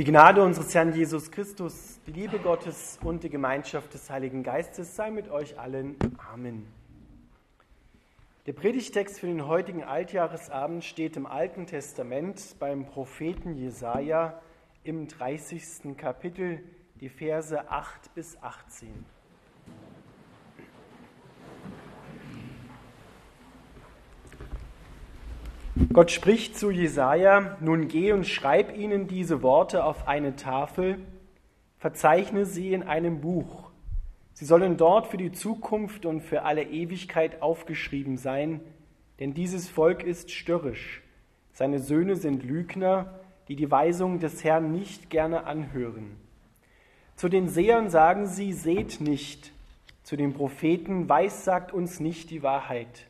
Die Gnade unseres Herrn Jesus Christus, die Liebe Gottes und die Gemeinschaft des Heiligen Geistes sei mit euch allen. Amen. Der Predigtext für den heutigen Altjahresabend steht im Alten Testament beim Propheten Jesaja im 30. Kapitel, die Verse 8 bis 18. Gott spricht zu Jesaja: Nun geh und schreib ihnen diese Worte auf eine Tafel, verzeichne sie in einem Buch. Sie sollen dort für die Zukunft und für alle Ewigkeit aufgeschrieben sein, denn dieses Volk ist störrisch. Seine Söhne sind Lügner, die die Weisung des Herrn nicht gerne anhören. Zu den Sehern sagen sie: Seht nicht. Zu den Propheten: Weissagt uns nicht die Wahrheit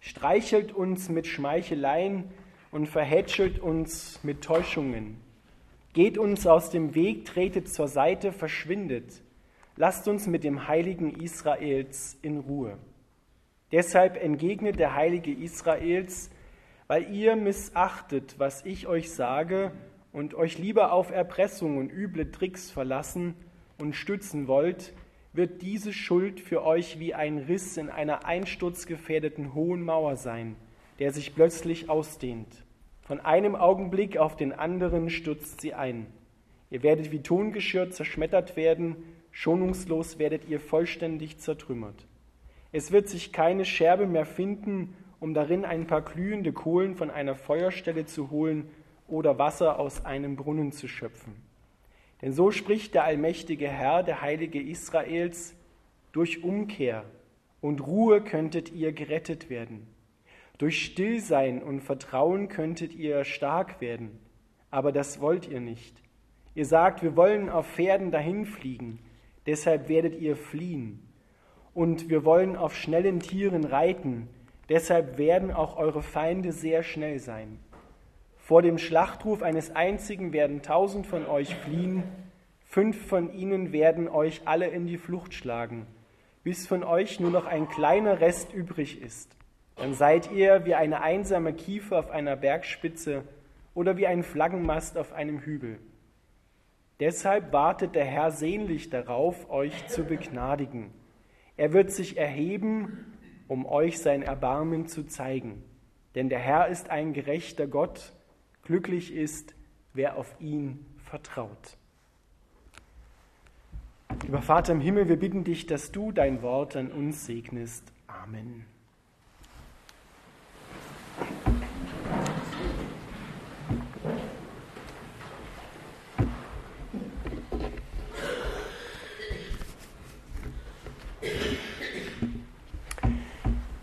streichelt uns mit Schmeicheleien und verhätschelt uns mit Täuschungen. Geht uns aus dem Weg, tretet zur Seite, verschwindet. Lasst uns mit dem Heiligen Israels in Ruhe. Deshalb entgegnet der Heilige Israels, weil ihr missachtet, was ich euch sage, und euch lieber auf Erpressung und üble Tricks verlassen und stützen wollt, wird diese Schuld für euch wie ein Riss in einer einsturzgefährdeten hohen Mauer sein, der sich plötzlich ausdehnt. Von einem Augenblick auf den anderen stürzt sie ein. Ihr werdet wie Tongeschirr zerschmettert werden, schonungslos werdet ihr vollständig zertrümmert. Es wird sich keine Scherbe mehr finden, um darin ein paar glühende Kohlen von einer Feuerstelle zu holen oder Wasser aus einem Brunnen zu schöpfen. Denn so spricht der allmächtige Herr, der Heilige Israels, durch Umkehr und Ruhe könntet ihr gerettet werden. Durch Stillsein und Vertrauen könntet ihr stark werden. Aber das wollt ihr nicht. Ihr sagt, wir wollen auf Pferden dahinfliegen, deshalb werdet ihr fliehen. Und wir wollen auf schnellen Tieren reiten, deshalb werden auch eure Feinde sehr schnell sein. Vor dem Schlachtruf eines einzigen werden tausend von euch fliehen, fünf von ihnen werden euch alle in die Flucht schlagen, bis von euch nur noch ein kleiner Rest übrig ist. Dann seid ihr wie eine einsame Kiefer auf einer Bergspitze oder wie ein Flaggenmast auf einem Hügel. Deshalb wartet der Herr sehnlich darauf, euch zu begnadigen. Er wird sich erheben, um euch sein Erbarmen zu zeigen. Denn der Herr ist ein gerechter Gott, Glücklich ist, wer auf ihn vertraut. Lieber Vater im Himmel, wir bitten dich, dass du dein Wort an uns segnest. Amen.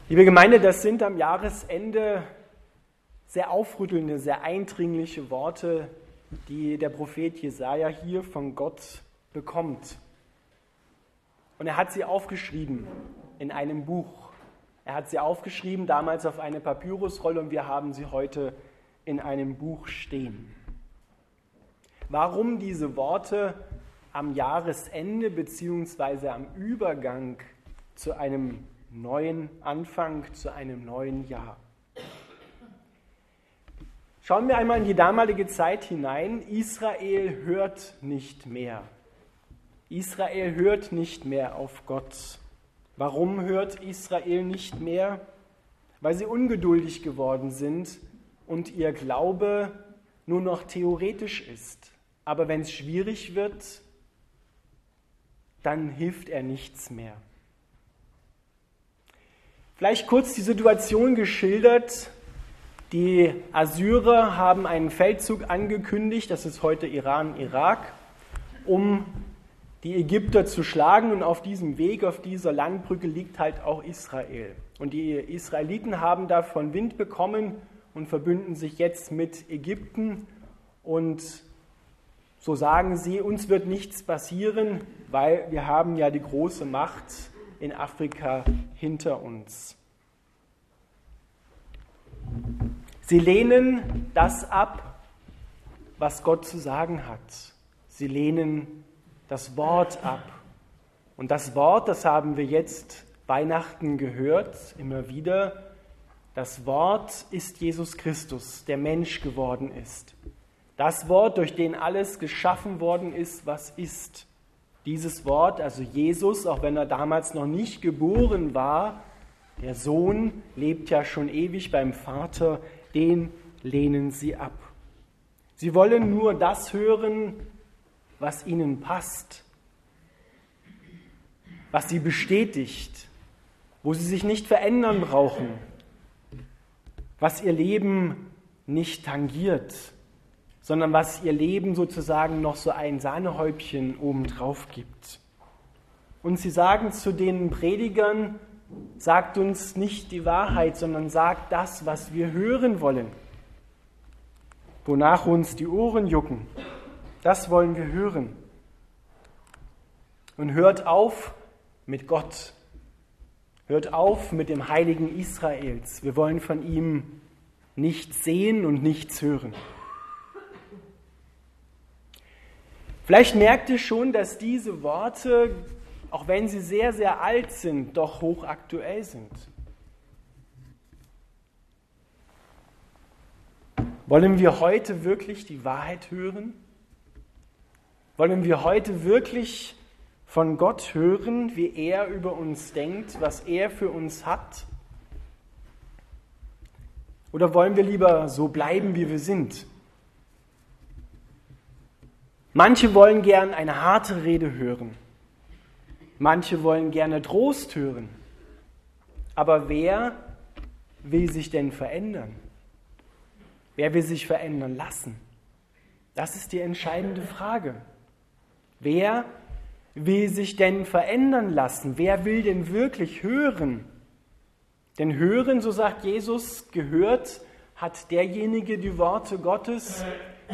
Liebe Gemeinde, das sind am Jahresende sehr aufrüttelnde, sehr eindringliche Worte, die der Prophet Jesaja hier von Gott bekommt. Und er hat sie aufgeschrieben in einem Buch. Er hat sie aufgeschrieben, damals auf eine Papyrusrolle, und wir haben sie heute in einem Buch stehen. Warum diese Worte am Jahresende bzw. am Übergang zu einem neuen Anfang, zu einem neuen Jahr? Schauen wir einmal in die damalige Zeit hinein. Israel hört nicht mehr. Israel hört nicht mehr auf Gott. Warum hört Israel nicht mehr? Weil sie ungeduldig geworden sind und ihr Glaube nur noch theoretisch ist. Aber wenn es schwierig wird, dann hilft er nichts mehr. Vielleicht kurz die Situation geschildert, die Assyrer haben einen Feldzug angekündigt, das ist heute Iran, Irak, um die Ägypter zu schlagen. Und auf diesem Weg, auf dieser Landbrücke liegt halt auch Israel. Und die Israeliten haben davon Wind bekommen und verbünden sich jetzt mit Ägypten. Und so sagen sie, uns wird nichts passieren, weil wir haben ja die große Macht in Afrika hinter uns. Sie lehnen das ab, was Gott zu sagen hat. Sie lehnen das Wort ab. Und das Wort, das haben wir jetzt Weihnachten gehört, immer wieder. Das Wort ist Jesus Christus, der Mensch geworden ist. Das Wort, durch den alles geschaffen worden ist, was ist. Dieses Wort, also Jesus, auch wenn er damals noch nicht geboren war, der Sohn lebt ja schon ewig beim Vater, den lehnen sie ab. Sie wollen nur das hören, was ihnen passt, was sie bestätigt, wo sie sich nicht verändern brauchen, was ihr Leben nicht tangiert, sondern was ihr Leben sozusagen noch so ein Sahnehäubchen obendrauf gibt. Und sie sagen zu den Predigern, sagt uns nicht die Wahrheit, sondern sagt das, was wir hören wollen, wonach uns die Ohren jucken. Das wollen wir hören. Und hört auf mit Gott. Hört auf mit dem Heiligen Israels. Wir wollen von ihm nichts sehen und nichts hören. Vielleicht merkt ihr schon, dass diese Worte auch wenn sie sehr, sehr alt sind, doch hochaktuell sind. Wollen wir heute wirklich die Wahrheit hören? Wollen wir heute wirklich von Gott hören, wie er über uns denkt, was er für uns hat? Oder wollen wir lieber so bleiben, wie wir sind? Manche wollen gern eine harte Rede hören. Manche wollen gerne Trost hören. Aber wer will sich denn verändern? Wer will sich verändern lassen? Das ist die entscheidende Frage. Wer will sich denn verändern lassen? Wer will denn wirklich hören? Denn hören, so sagt Jesus, gehört hat derjenige die Worte Gottes,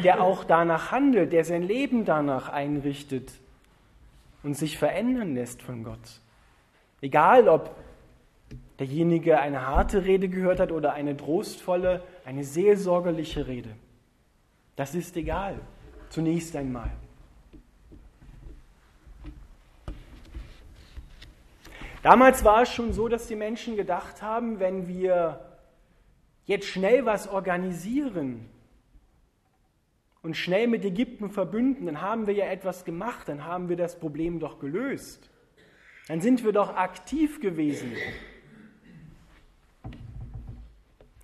der auch danach handelt, der sein Leben danach einrichtet und sich verändern lässt von Gott. Egal, ob derjenige eine harte Rede gehört hat oder eine trostvolle, eine seelsorgerliche Rede. Das ist egal, zunächst einmal. Damals war es schon so, dass die Menschen gedacht haben, wenn wir jetzt schnell was organisieren, und schnell mit Ägypten verbünden, dann haben wir ja etwas gemacht, dann haben wir das Problem doch gelöst. Dann sind wir doch aktiv gewesen.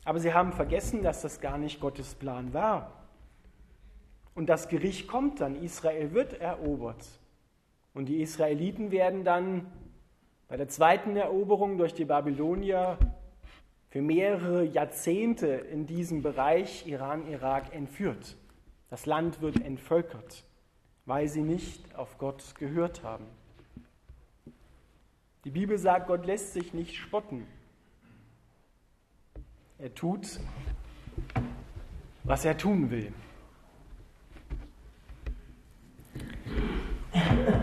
Aber sie haben vergessen, dass das gar nicht Gottes Plan war. Und das Gericht kommt dann, Israel wird erobert. Und die Israeliten werden dann bei der zweiten Eroberung durch die Babylonier für mehrere Jahrzehnte in diesem Bereich Iran-Irak entführt. Das Land wird entvölkert, weil sie nicht auf Gott gehört haben. Die Bibel sagt, Gott lässt sich nicht spotten. Er tut, was er tun will.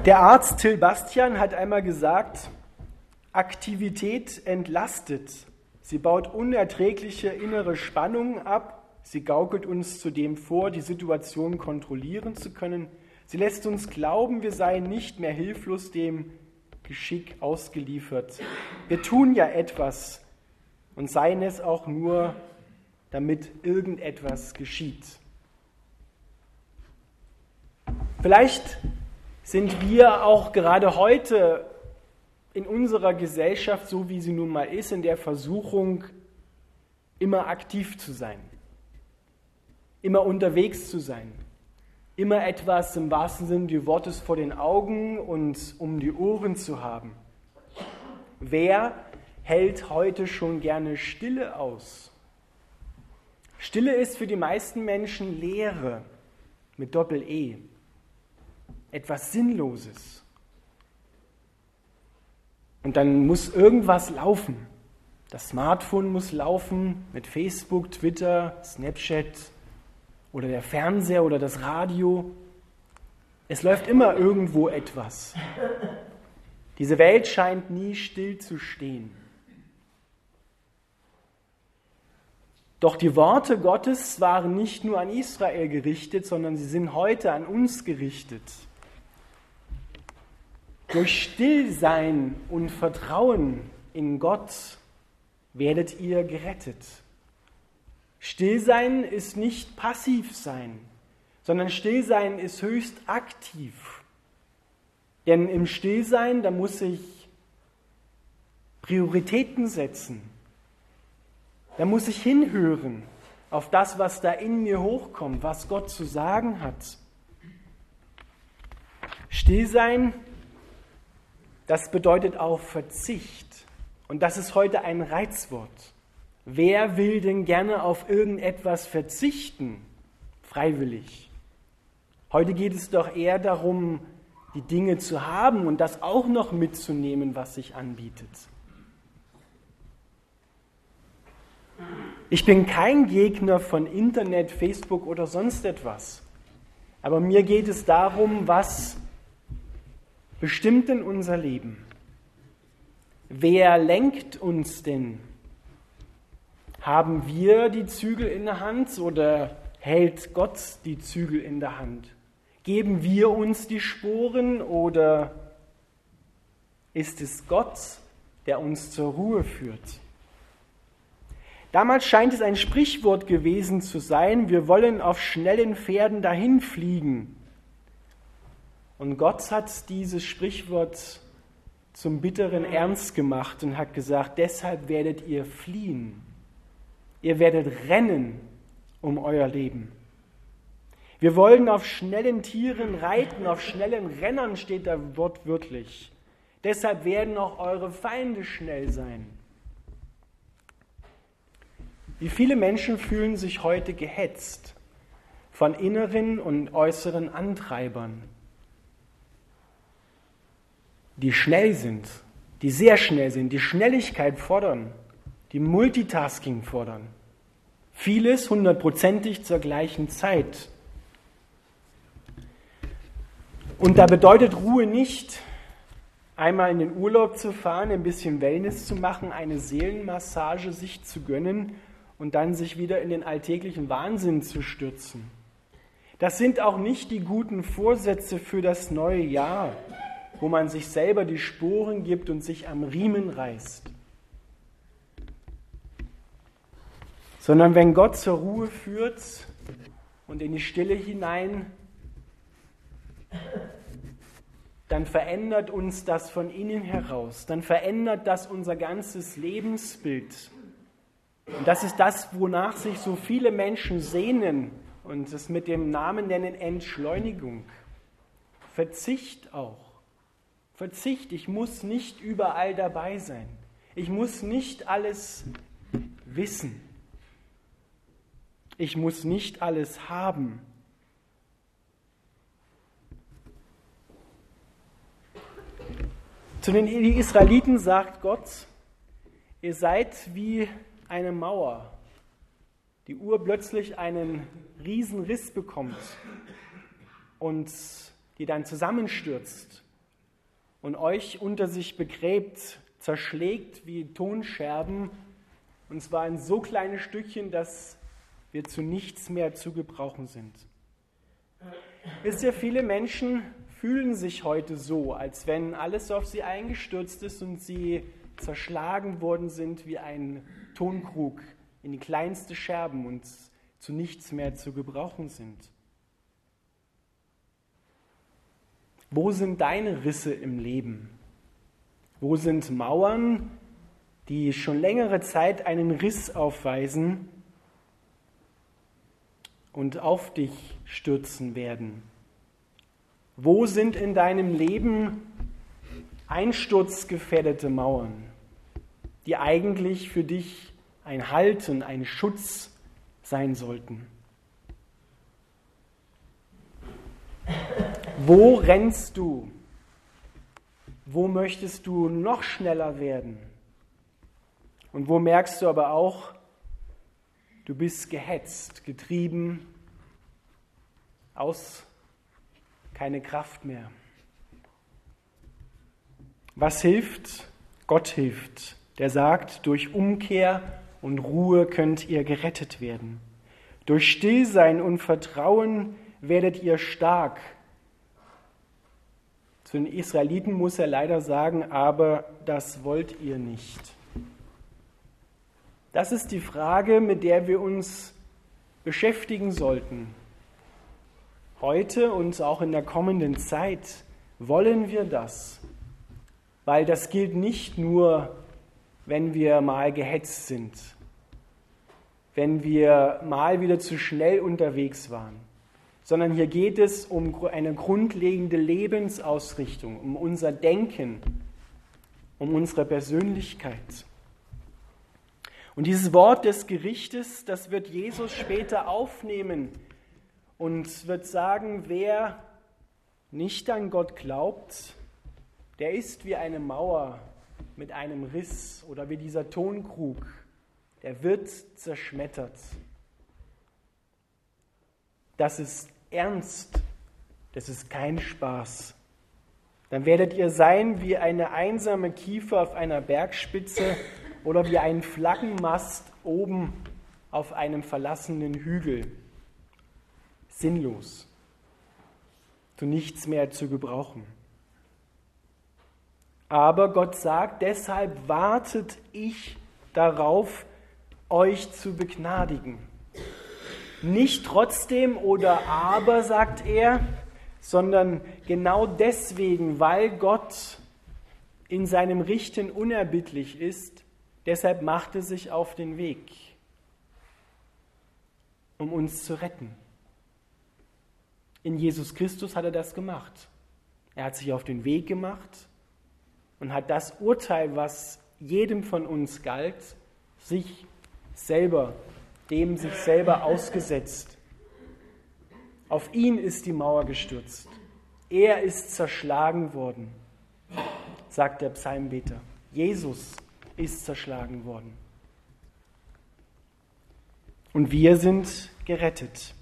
Der Arzt Till Bastian hat einmal gesagt, Aktivität entlastet. Sie baut unerträgliche innere Spannungen ab Sie gaukelt uns zudem vor, die Situation kontrollieren zu können. Sie lässt uns glauben, wir seien nicht mehr hilflos dem Geschick ausgeliefert. Wir tun ja etwas und seien es auch nur, damit irgendetwas geschieht. Vielleicht sind wir auch gerade heute in unserer Gesellschaft, so wie sie nun mal ist, in der Versuchung, immer aktiv zu sein immer unterwegs zu sein, immer etwas im wahrsten Sinne des Wortes vor den Augen und um die Ohren zu haben. Wer hält heute schon gerne Stille aus? Stille ist für die meisten Menschen Leere mit Doppel-E, etwas Sinnloses. Und dann muss irgendwas laufen. Das Smartphone muss laufen mit Facebook, Twitter, Snapchat, oder der Fernseher oder das Radio. Es läuft immer irgendwo etwas. Diese Welt scheint nie still zu stehen. Doch die Worte Gottes waren nicht nur an Israel gerichtet, sondern sie sind heute an uns gerichtet. Durch Stillsein und Vertrauen in Gott werdet ihr gerettet. Stillsein ist nicht passiv sein. sondern Stillsein ist höchst aktiv. Denn im Stillsein, da muss ich Prioritäten setzen. Da muss ich hinhören auf das, was da in mir hochkommt, was Gott zu sagen hat. Stillsein, das bedeutet auch Verzicht. Und das ist heute ein Reizwort. Wer will denn gerne auf irgendetwas verzichten? Freiwillig. Heute geht es doch eher darum, die Dinge zu haben und das auch noch mitzunehmen, was sich anbietet. Ich bin kein Gegner von Internet, Facebook oder sonst etwas. Aber mir geht es darum, was bestimmt denn unser Leben? Wer lenkt uns denn? Haben wir die Zügel in der Hand oder hält Gott die Zügel in der Hand? Geben wir uns die Sporen oder ist es Gott, der uns zur Ruhe führt? Damals scheint es ein Sprichwort gewesen zu sein, wir wollen auf schnellen Pferden dahin fliegen. Und Gott hat dieses Sprichwort zum bitteren Ernst gemacht und hat gesagt, deshalb werdet ihr fliehen. Ihr werdet rennen um euer Leben. Wir wollen auf schnellen Tieren reiten, auf schnellen Rennern steht da wortwörtlich. Deshalb werden auch eure Feinde schnell sein. Wie viele Menschen fühlen sich heute gehetzt von inneren und äußeren Antreibern? die schnell sind, die sehr schnell sind, die Schnelligkeit fordern, die Multitasking fordern. Vieles hundertprozentig zur gleichen Zeit. Und da bedeutet Ruhe nicht, einmal in den Urlaub zu fahren, ein bisschen Wellness zu machen, eine Seelenmassage sich zu gönnen und dann sich wieder in den alltäglichen Wahnsinn zu stürzen. Das sind auch nicht die guten Vorsätze für das neue Jahr wo man sich selber die Sporen gibt und sich am Riemen reißt. Sondern wenn Gott zur Ruhe führt und in die Stille hinein, dann verändert uns das von innen heraus, dann verändert das unser ganzes Lebensbild. Und das ist das, wonach sich so viele Menschen sehnen und es mit dem Namen nennen Entschleunigung. Verzicht auch. Verzicht, ich muss nicht überall dabei sein. Ich muss nicht alles wissen. Ich muss nicht alles haben. Zu den Israeliten sagt Gott, ihr seid wie eine Mauer, die urplötzlich einen Riesenriss bekommt und die dann zusammenstürzt und euch unter sich begräbt, zerschlägt wie Tonscherben, und zwar in so kleine Stückchen, dass wir zu nichts mehr zu gebrauchen sind. Wisst ihr, viele Menschen fühlen sich heute so, als wenn alles auf sie eingestürzt ist und sie zerschlagen worden sind wie ein Tonkrug in die kleinste Scherben und zu nichts mehr zu gebrauchen sind. Wo sind deine Risse im Leben? Wo sind Mauern, die schon längere Zeit einen Riss aufweisen und auf dich stürzen werden? Wo sind in deinem Leben einsturzgefährdete Mauern, die eigentlich für dich ein Halt und ein Schutz sein sollten? Wo rennst du? Wo möchtest du noch schneller werden? Und wo merkst du aber auch, du bist gehetzt, getrieben, aus keine Kraft mehr. Was hilft? Gott hilft, der sagt, durch Umkehr und Ruhe könnt ihr gerettet werden. Durch Stillsein und Vertrauen werdet ihr stark, zu den Israeliten muss er leider sagen, aber das wollt ihr nicht. Das ist die Frage, mit der wir uns beschäftigen sollten. Heute und auch in der kommenden Zeit wollen wir das, weil das gilt nicht nur, wenn wir mal gehetzt sind, wenn wir mal wieder zu schnell unterwegs waren, sondern hier geht es um eine grundlegende Lebensausrichtung, um unser Denken, um unsere Persönlichkeit. Und dieses Wort des Gerichtes, das wird Jesus später aufnehmen und wird sagen, wer nicht an Gott glaubt, der ist wie eine Mauer mit einem Riss oder wie dieser Tonkrug, der wird zerschmettert. Das ist ernst, das ist kein Spaß. Dann werdet ihr sein wie eine einsame Kiefer auf einer Bergspitze oder wie ein Flaggenmast oben auf einem verlassenen Hügel. Sinnlos, zu nichts mehr zu gebrauchen. Aber Gott sagt, deshalb wartet ich darauf, euch zu begnadigen. Nicht trotzdem oder aber, sagt er, sondern genau deswegen, weil Gott in seinem Richten unerbittlich ist, deshalb macht er sich auf den Weg, um uns zu retten. In Jesus Christus hat er das gemacht. Er hat sich auf den Weg gemacht und hat das Urteil, was jedem von uns galt, sich selber, dem sich selber ausgesetzt. Auf ihn ist die Mauer gestürzt. Er ist zerschlagen worden, sagt der Psalmbeter. Jesus ist zerschlagen worden. Und wir sind gerettet.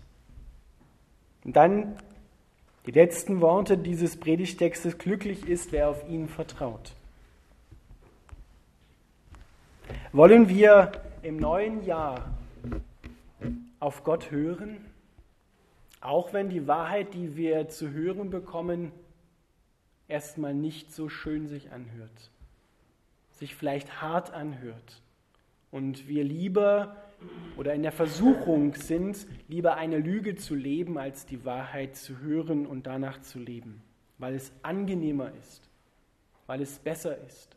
Und dann die letzten Worte dieses Predigtextes, glücklich ist, wer auf ihn vertraut. Wollen wir im neuen Jahr auf Gott hören, auch wenn die Wahrheit, die wir zu hören bekommen, erstmal nicht so schön sich anhört, sich vielleicht hart anhört und wir lieber oder in der Versuchung sind, lieber eine Lüge zu leben, als die Wahrheit zu hören und danach zu leben, weil es angenehmer ist, weil es besser ist.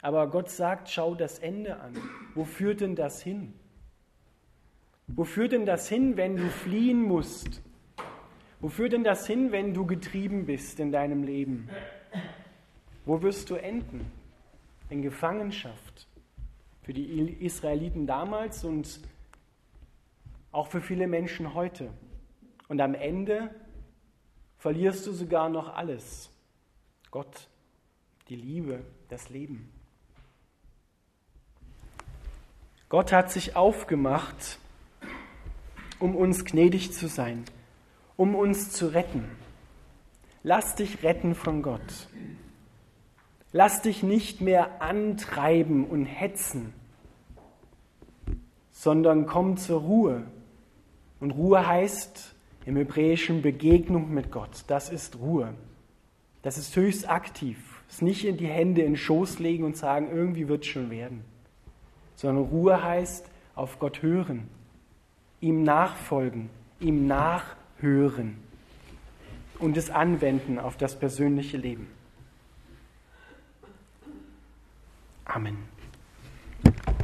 Aber Gott sagt, schau das Ende an. Wo führt denn das hin? Wo führt denn das hin, wenn du fliehen musst? Wo führt denn das hin, wenn du getrieben bist in deinem Leben? Wo wirst du enden? In Gefangenschaft für die Israeliten damals und auch für viele Menschen heute. Und am Ende verlierst du sogar noch alles. Gott, die Liebe, das Leben. Gott hat sich aufgemacht, um uns gnädig zu sein, um uns zu retten. Lass dich retten von Gott. Lass dich nicht mehr antreiben und hetzen, sondern komm zur Ruhe. Und Ruhe heißt im Hebräischen Begegnung mit Gott. Das ist Ruhe. Das ist höchst aktiv. Es nicht in die Hände in den Schoß legen und sagen, irgendwie wird es schon werden. Sondern Ruhe heißt auf Gott hören, ihm nachfolgen, ihm nachhören und es anwenden auf das persönliche Leben. Amen.